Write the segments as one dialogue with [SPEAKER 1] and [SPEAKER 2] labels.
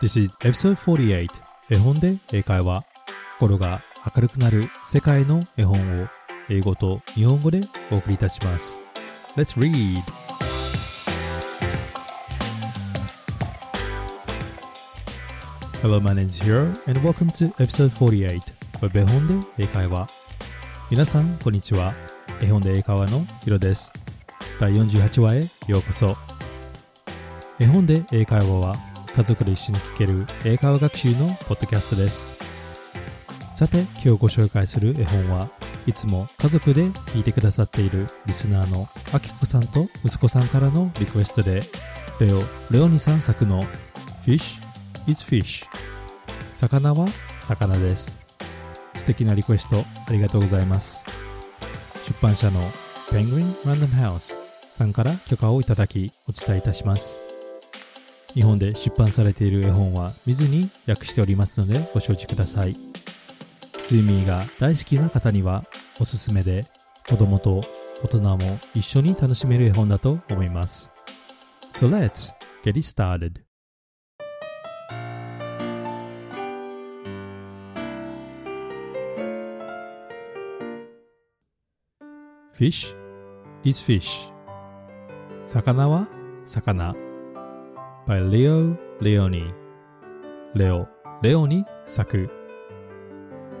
[SPEAKER 1] This is episode 48絵本で英会話心が明るくなる世界の絵本を英語と日本語でお送りいたします。Let's read! Hello, my name is Hiro and welcome to episode 48 of 絵本で英会話。皆さん、こんにちは。絵本で英会話のヒロです。第48話へようこそ。絵本で英会話は家族で一緒に聞ける英会話学習のポッドキャストです。さて今日ご紹介する絵本はいつも家族で聞いてくださっているリスナーのあきこさんと息子さんからのリクエストでレオ・レオニさん作の Fish is Fish 魚は魚です。素敵なリクエストありがとうございます。出版社の Penguin Random House さんから許可をいただきお伝えいたします。日本で出版されている絵本は見ずに訳しておりますのでご承知ください。スイミーが大好きな方にはおすすめで子供と大人も一緒に楽しめる絵本だと思います。So let's get it started. Fish is fish 魚は魚。By Leo Leoni レオ・レオに作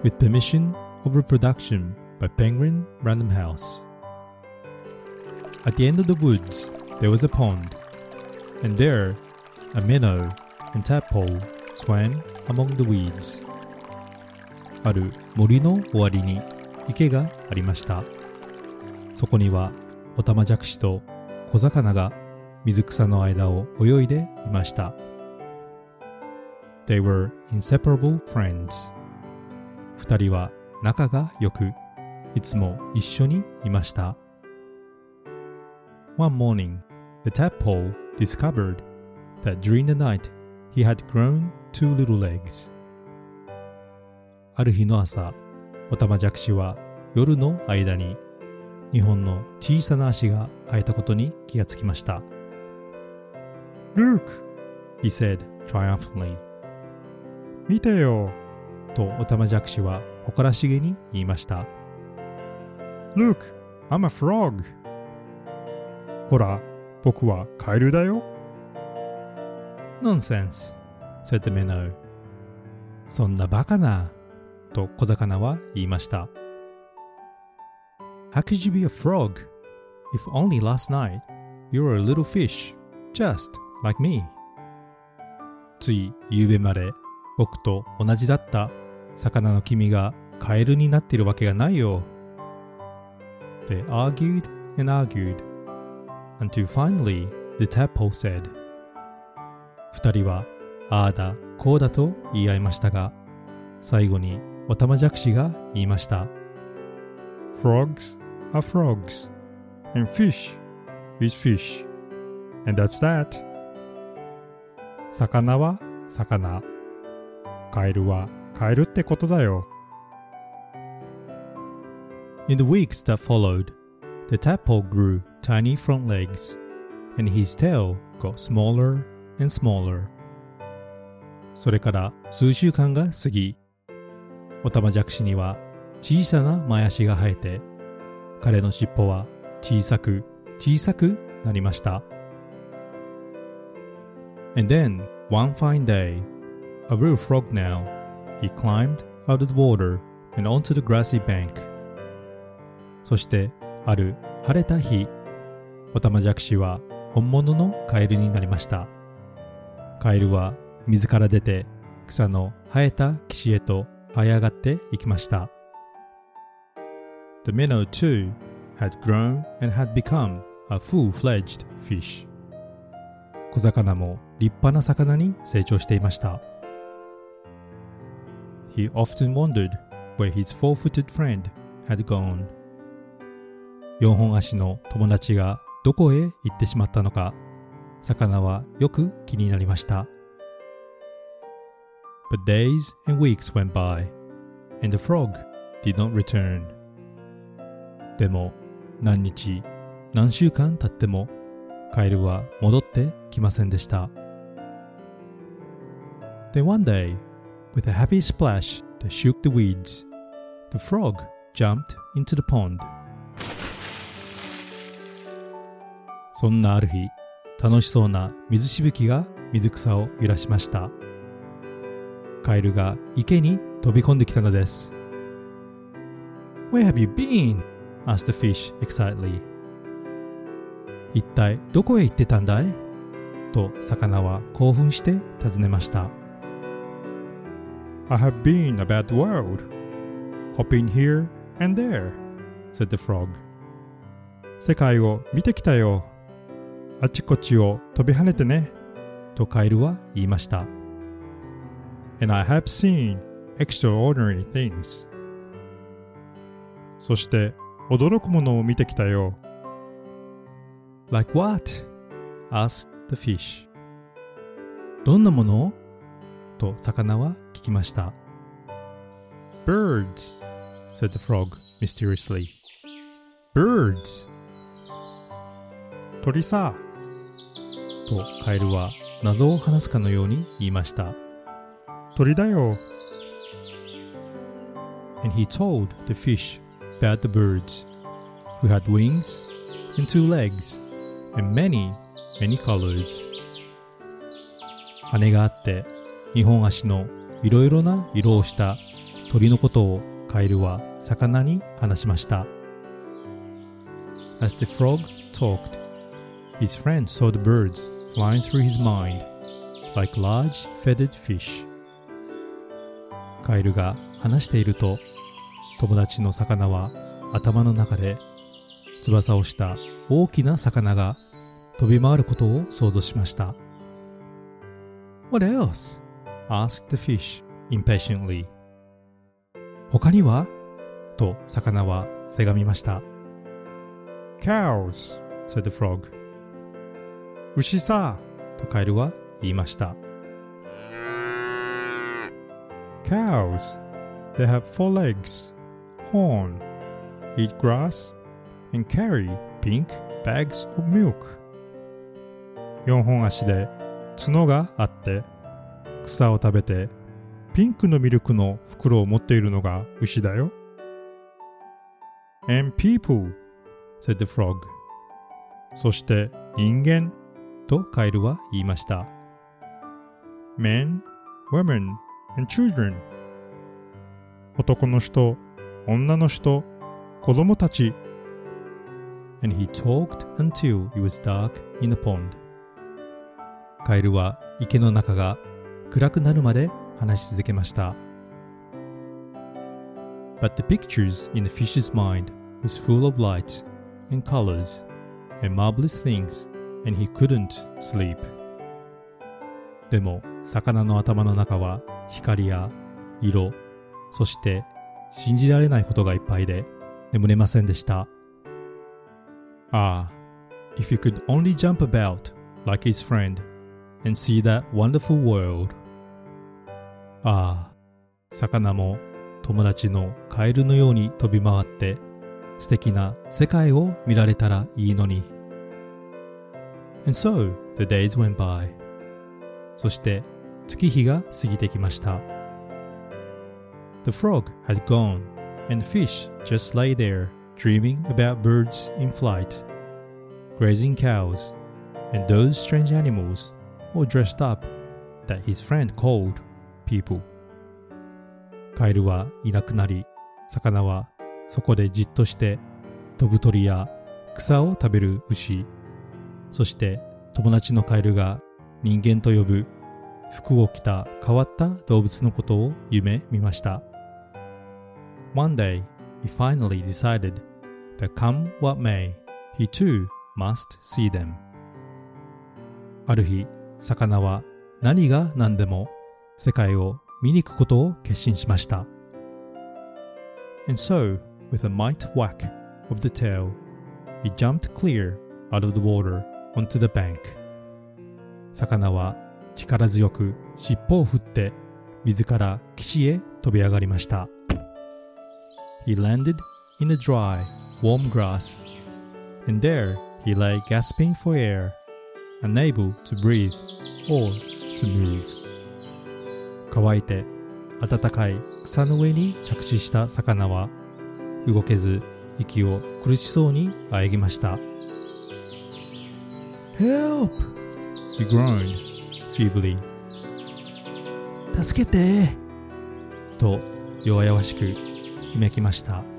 [SPEAKER 1] with permission of reproduction by Penguin Random House At the end of the woods there was a pond and there a minnow and tadpole swam among the weeds ある森の終わりに池がありましたそこにはオタマジャクシと小魚が水草の間を泳いでいました。They were inseparable friends. 二人は仲が良く、いつも一緒にいました。One morning, the tadpole discovered that during the night he had grown two little legs. ある日の朝、オタマジャクシは夜の間に日本の小さな足が生えたことに気がつきました。Look! he said triumphantly. 見てよとオタマジャクシは誇らしげに言いました。Look! I'm a frog! ほら、僕はカエルだよ。Nonsense! said the minnow. そんなバカなと小魚は言いました。How could you be a frog? If only last night you were a little fish, just like me. つい夕べまで僕と同じだった魚の君がカエルになっているわけがないよ。They argued and argued until finally the tadpole said 二人はああだこうだと言い合いましたが最後にオタマジャクシが言いました。Frogs are frogs, and fish is fish. And that's that. 魚は魚。カエルはカエルってことだよ。In the weeks that followed, the tadpole grew tiny front legs, and his tail got smaller and smaller. それから数週間が過ぎ、オタマジャクシには小さな前足が生えて、彼の尻尾は小さく小さくなりました。And then, one fine day, a real frog now, he climbed out of the water and onto the grassy bank. そして、ある晴れた日、オタマジャクシは本物のカエルになりました。カエルは水から出て草の生えた岸へと這い上がっていきました。The minnow too had grown and had become a full-fledged fish. 小魚も立派な魚に成長していました。He often wondered where his four-footed friend had gone. 四本足の友達がどこへ行ってしまったのか、魚はよく気になりました。But days and weeks went by, and the frog did not return. でも何日何週間経ってもカエルは戻ってきませんでした Then one day, with a happy splash that shook the weeds, the frog jumped into the pond. そんなある日、楽しそうな水しぶきが水草を揺らしました。カエルが池に飛び込んできたのです。Where have you been? asked the fish excitedly. 一体どこへ行ってたんだいと魚は興奮して尋ねました。
[SPEAKER 2] I have been about the world, hopping here and there, said the frog. 世界を見てきたよ。あちこちを飛び跳ねてね。
[SPEAKER 1] とカエルは言いました。
[SPEAKER 2] And I have seen extraordinary things. そして驚くものを見てきたよ。
[SPEAKER 1] Like what? asked the fish. どんなものと魚は聞きました。
[SPEAKER 2] Birds, said the frog mysteriously.
[SPEAKER 1] Birds!
[SPEAKER 2] 鳥さ。
[SPEAKER 1] とカエルは謎を話すかのように言いました。
[SPEAKER 2] 鳥だよ。
[SPEAKER 1] And he told the fish about the birds, who had wings and two legs And many, many colors. 羽があって2本足のいろいろな色をした鳥のことをカエルは魚に話しました。As the frog talked, his friend saw the birds flying through his mind like large feathered fish. カエルが話していると友達の魚は頭の中で翼をした大きな魚が飛び回ることを想像しました。What else? asked the fish impatiently. 他にはと魚はせがみました。
[SPEAKER 2] Cows, said the frog.
[SPEAKER 1] 牛さとカエルは言いました。
[SPEAKER 2] Cows, they have four legs, horn, eat grass, and carry pink bags of milk. 4本足で角があって草を食べてピンクのミルクの袋を持っているのが牛だよ。And people, said the frog. そして人間とカエルは言いました。Men, women, and children. 男の人、女の人、子供たち。
[SPEAKER 1] And he talked until it was dark in the pond. カエルは池の中が暗くなるまで話し続けました。But the pictures in the fish's mind was full of light and colors and marvelous things, and he couldn't sleep. でも、魚の頭の中は光や色、そして信じられないことがいっぱいで眠れませんでした。Ah, if you could only jump about like his friend and see that wonderful world. ああ、魚も友達のカエルのように飛び回って素敵な世界を見られたらいいのに。And so the days went by. そして月日が過ぎてきました。The frog had gone, and fish just lay there Dreaming about birds in flight, grazing cows, and those strange animals all dressed up that his friend called people カエルはいなくなり魚はそこでじっとして飛ぶ鳥や草を食べる牛そして友達のカエルが人間と呼ぶ服を着た変わった動物のことを夢見ました One day he finally decided that come what may he too must see them ある日魚は何が何でも世界を見に行くことを決心しました。And so, with a might whack of the tail, he jumped clear out of the water onto the bank. 魚は力強く尻尾を振って水から岸へ飛び上がりました。He landed in the dry, warm grass, and there he lay gasping for air, unable to breathe or to move. 乾いて暖かい草の上に着地した魚は動けず息を苦しそうにあえぎました
[SPEAKER 2] Help!
[SPEAKER 1] He groaned feebly
[SPEAKER 2] 助けて
[SPEAKER 1] と弱々しくうめきました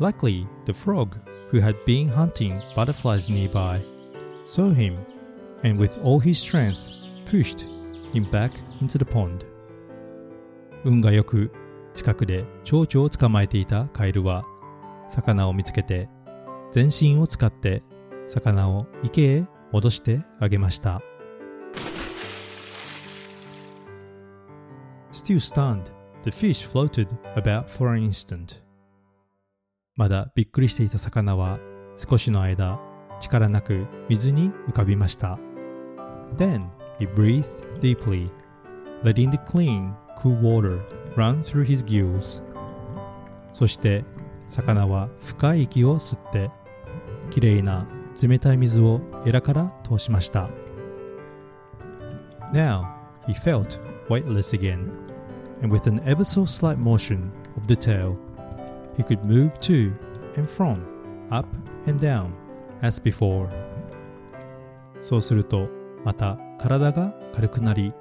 [SPEAKER 1] Luckily, the frog, who had been hunting butterflies nearby, saw him and with all his strength pushed him back into the pond. 運がよく近くで蝶々を捕まえていたカエルは魚を見つけて全身を使って魚を池へ戻してあげました。Still stunned, the fish floated about for an instant. まだびっくりしていた魚は少しの間力なく水に浮かびました。Then he breathed deeply, letting the clean, cool water run through his gills. そして魚は深い息を吸ってきれいな冷たい水をエラから通しました。Now he felt weightless again, and with an ever so slight motion of the tail, he could move to and from, up and down, as before. そうすると、また体が軽くなり、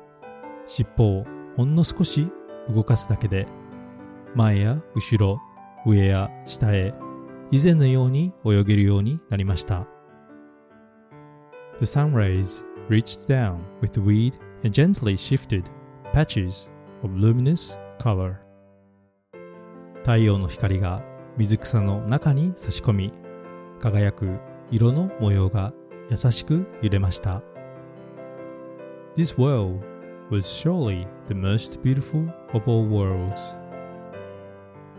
[SPEAKER 1] 尻尾をほんの少し動かすだけで、前や後ろ、上や下へ、以前のように泳げるようになりました。The sun rays reached down with the weed and gently shifted patches of luminous color. 太陽の光が水草の中に差し込み輝く色の模様が優しく揺れました This world was surely the most beautiful of all worlds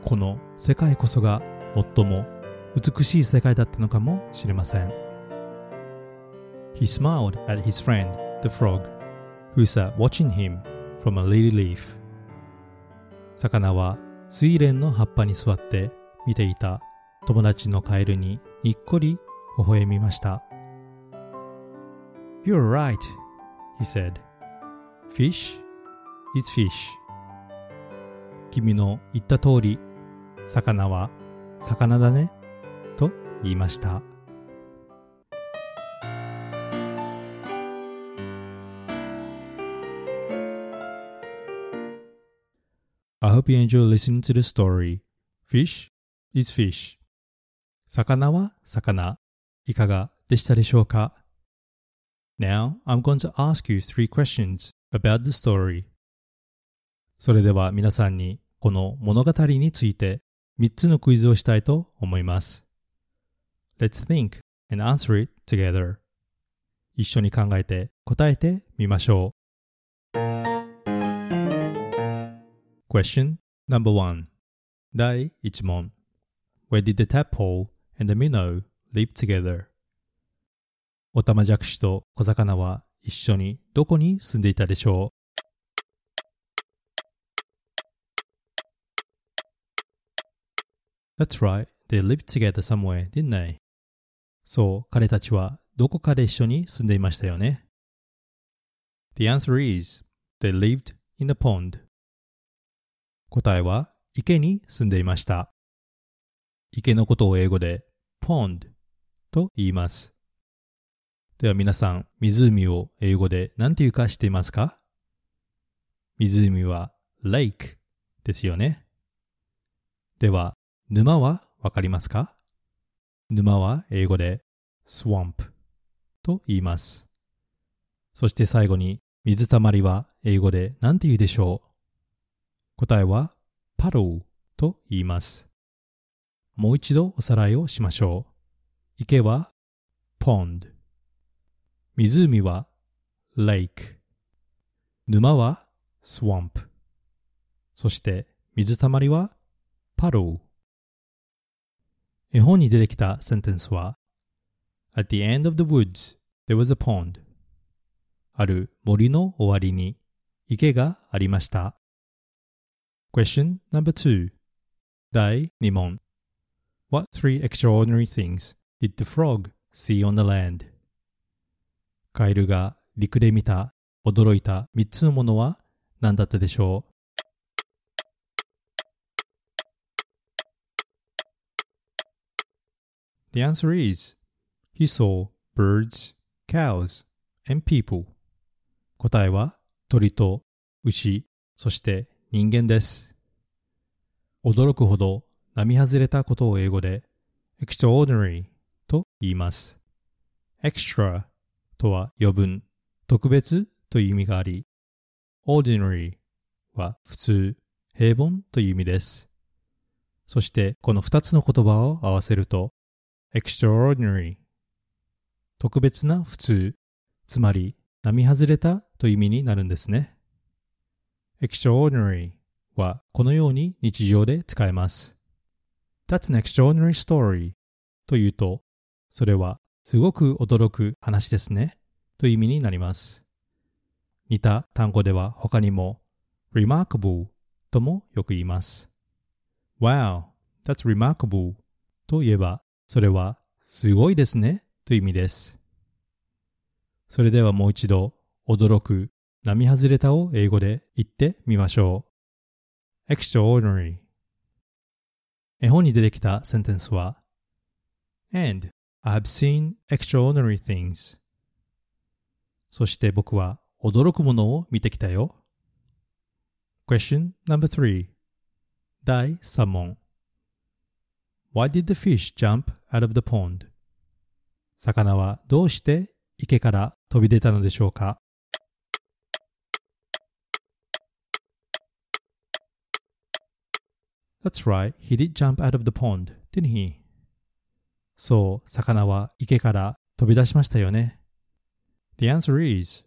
[SPEAKER 1] この世界こそが最も美しい世界だったのかもしれません He smiled at his friend, the frog, who sat watching him from a lily leaf. 魚は睡蓮の葉っぱに座って見ていた友達のカエルににっこり微笑みました。You're right, he said. Fish is fish. 君の言った通り、魚は魚だね、と言いました。I hope you enjoy listening to the story. Fish is fish. 魚は魚。いかがでしたでしょうか Now, I'm going to ask you three questions about the story. それでは皆さんにこの物語について3つのクイズをしたいと思います。Let's think and answer it together. 一緒に考えて答えてみましょ Question number one 第1問 Where did the tadpole and the minnow live together? オタマジャクシと小魚は一緒にどこに住んでいたでしょう That's right, they lived together somewhere, didn't they? そう、彼たちはどこかで一緒に住んでいましたよね。The answer is, they lived in a pond. 答えは池に住んでいました。池のことを英語で pond と言います。では皆さん、湖を英語で何て言うか知っていますか？湖は lake ですよね。では、沼はわかりますか？沼は英語で swamp と言います。そして最後に、水たまりは英語で何て言うでしょう？答えはパローと言います。もう一度おさらいをしましょう。池は pond。湖は lake。沼は swamp。そして水たまりはパロー。絵本に出てきたセンテンスは At the end of the woods there was a pond. ある森の終わりに池がありました。Question number two 第2問 What three extraordinary things did the frog see on the land? カエルが陸で見た驚いた3つのものは何だったでしょう The answer is He saw birds, cows, and people. 答えは鳥と牛、そして人間です。驚くほど並外れたことを英語で extraordinary と言います。extra とは余分、特別という意味があり、ordinary は普通、平凡という意味です。そしてこの二つの言葉を合わせると extraordinary 特別な普通、つまり並外れたという意味になるんですね。Extraordinary はこのように日常で使えます。That's an extraordinary story というと、それはすごく驚く話ですねという意味になります。似た単語では他にも remarkable ともよく言います。Wow, that's remarkable と言えばそれはすごいですねという意味です。それではもう一度驚く、並外れたを英語で言ってみましょう。extraordinary 絵本に出てきたセンテンスは And I've seen extraordinary things そして僕は驚くものを見てきたよ。Question number three 第3問 Why did the fish jump out of the pond? 魚はどうして池から飛び出たのでしょうか That's right, he did jump out of the pond, didn't he? そう、魚は池から飛び出しましたよね。The answer is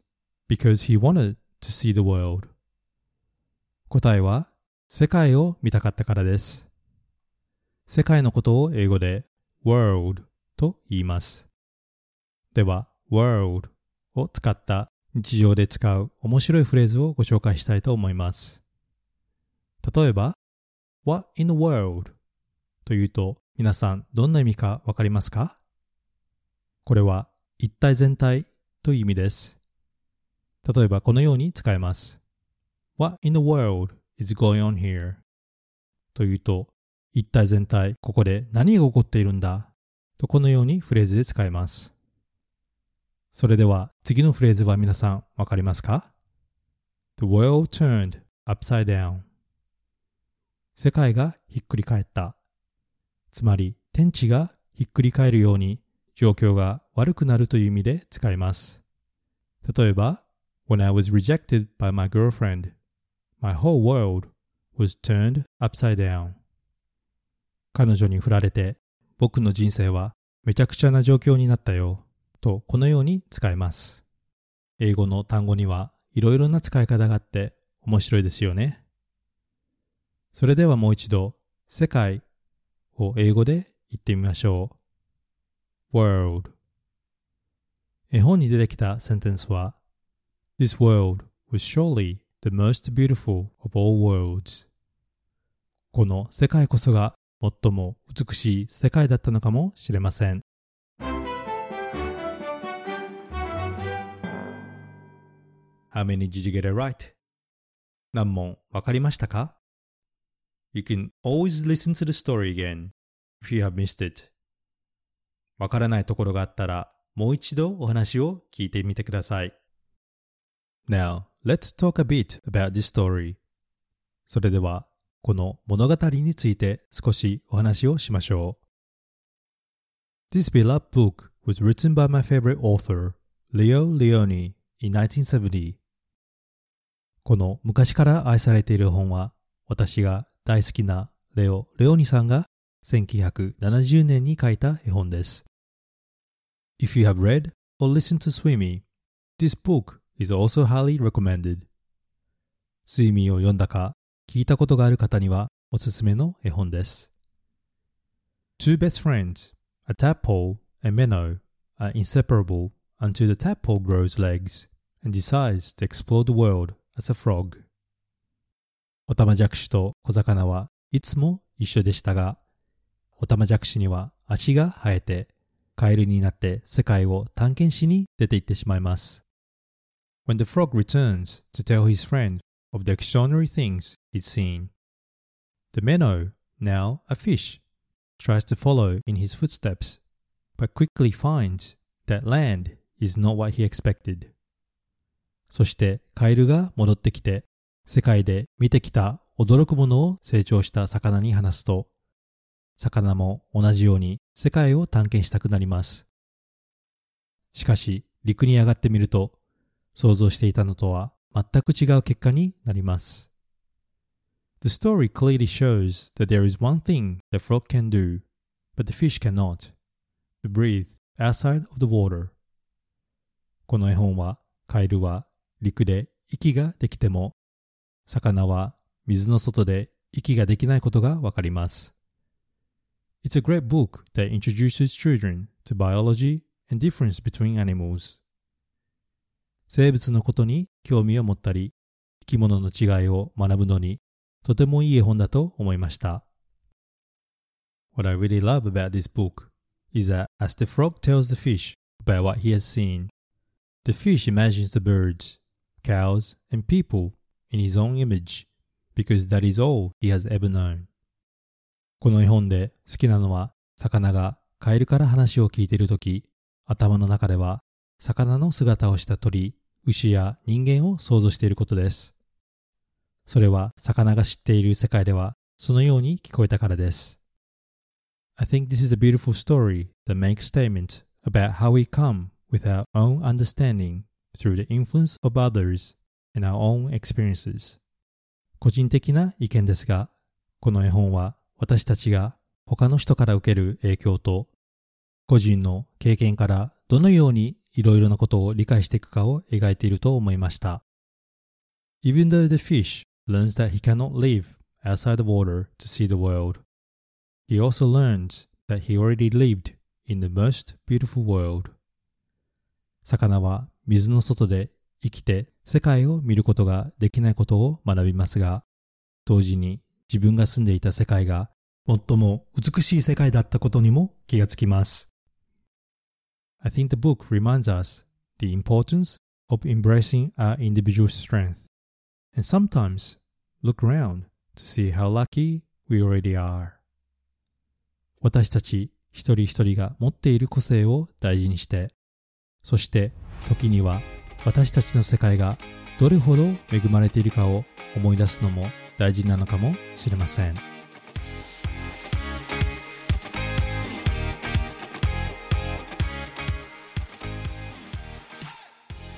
[SPEAKER 1] because he wanted to see the world. 答えは世界を見たかったからです。世界のことを英語で world と言います。では、world を使った日常で使う面白いフレーズをご紹介したいと思います。例えば、What in the world? というと皆さんどんな意味かわかりますか？これは一体全体という意味です。例えばこのように使えます。What in the world is going on here? というと一体全体、ここで何が起こっているんだ？とこのようにフレーズで使えます。それでは次のフレーズは皆さんわかりますか ?The world turned upside down 世界がひっくり返った。つまり天地がひっくり返るように状況が悪くなるという意味で使います。例えば、When I was rejected by my girlfriend, my whole world was turned upside down. 彼女に振られて僕の人生はめちゃくちゃな状況になったよとこのように使えます。英語の単語にはいろいろな使い方があって面白いですよね。それではもう一度世界を英語で言ってみましょう。world 絵本に出てきたセンテンスは This world was surely the most beautiful of all worlds この世界こそが最も美しい世界だったのかもしれません。How many did you get it right? 何問わかりましたか ?You can always listen to the story again if you have missed it. わからないところがあったらもう一度お話を聞いてみてください。Now, let's talk a bit about this story. それではこの物語について少しお話をしましょう。This beloved book was written by my favorite author, Leo Leone, in 1970. この昔から愛されている本は、私が大好きなレオ・レオニさんが1970年に書いた絵本です。If you have read or listened to Swimmy, this book is also highly recommended. スイミーを読んだか聞いたことがある方にはおすすめの絵本です。Two best friends, a tadpole and minnow, are inseparable until the tadpole grows legs and decides to explore the world as a frog. オタマジャクシと小魚はいつも一緒でしたが、オタマジャクシには足が生えて、カエルになって世界を探検しに出て行ってしまいます。When the frog returns to tell his friend of the extraordinary things it's seen. The minnow, now a fish, tries to follow in his footsteps, but quickly finds that land is not what he expected. そしてカエルが戻ってきて、世界で見てきた驚くものを成長した魚に話すと、魚も同じように世界を探検したくなります。しかし、陸に上がってみると、想像していたのとは全く違う結果になります。The story clearly shows that there is one thing the frog can do, but the fish cannot. To breathe outside of the water. この絵本は、カエルは陸で息ができても、魚は水の外で息ができないことがわかります。It's a great book that introduces children to biology and difference between animals. 生物のことに興味を持ったり、生き物の違いを学ぶのにとてもいい絵本だと思いました。What I really love about this book is that as the frog tells the fish about what he has seen, the fish imagines the birds, cows, and people in his own image because that is all he has ever known. この絵本で好きなのは魚がカエルから話を聞いているとき、頭の中では魚の姿をした鳥、牛や人間を想像していることです。それは魚が知っている世界ではそのように聞こえたからです。I think this is a beautiful story that makes statement about how we come with our own understanding through the influence of others and our own experiences. 個人的な意見ですが、この絵本は私たちが他の人から受ける影響と個人の経験からどのようにいろいろなことを理解していくかを描いていると思いました。Even though the fish learns that he cannot live outside the water to see the world, he also learns that he already lived in the most beautiful world. 魚は水の外で生きて世界を見ることができないことを学びますが、同時に自分が住んでいた世界が最も美しい世界だったことにも気がつきます。I think the book reminds us the importance of embracing our individual strength and sometimes look around to see how lucky we already are. 私たち一人一人が持っている個性を大事にして、そして時には私たちの世界がどれほど恵まれているかを思い出すのも大事なのかもしれません。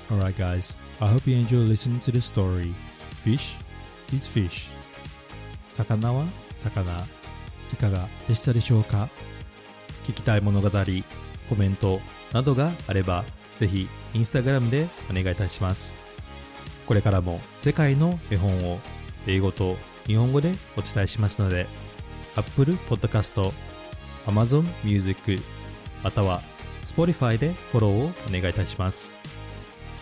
[SPEAKER 1] Alright guys, I hope you enjoy listening to the story. Fish is fish. 魚は魚。いかがでしたでしょうか？聞きたい物語、コメントなどがあれば、ぜひインスタグラムでお願いいたします。これからも世界の絵本を英語と日本語でお伝えしますので、Apple Podcast、Amazon Music、または Spotify でフォローをお願いいたします。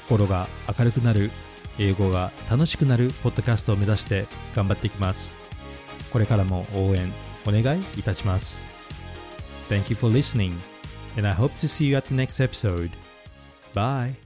[SPEAKER 1] 心が明るくなる、英語が楽しくなるポッドキャストを目指して頑張っていきます。これからも応援お願いいたします。Thank you for listening, and I hope to see you at the next episode. Bye.